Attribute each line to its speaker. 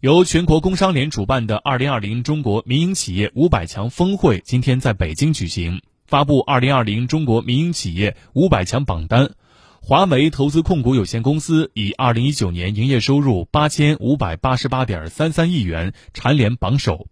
Speaker 1: 由全国工商联主办的二零二零中国民营企业五百强峰会今天在北京举行。发布二零二零中国民营企业五百强榜单。华为投资控股有限公司以二零一九年营业收入八千五百八十八点三三亿元蝉联榜首。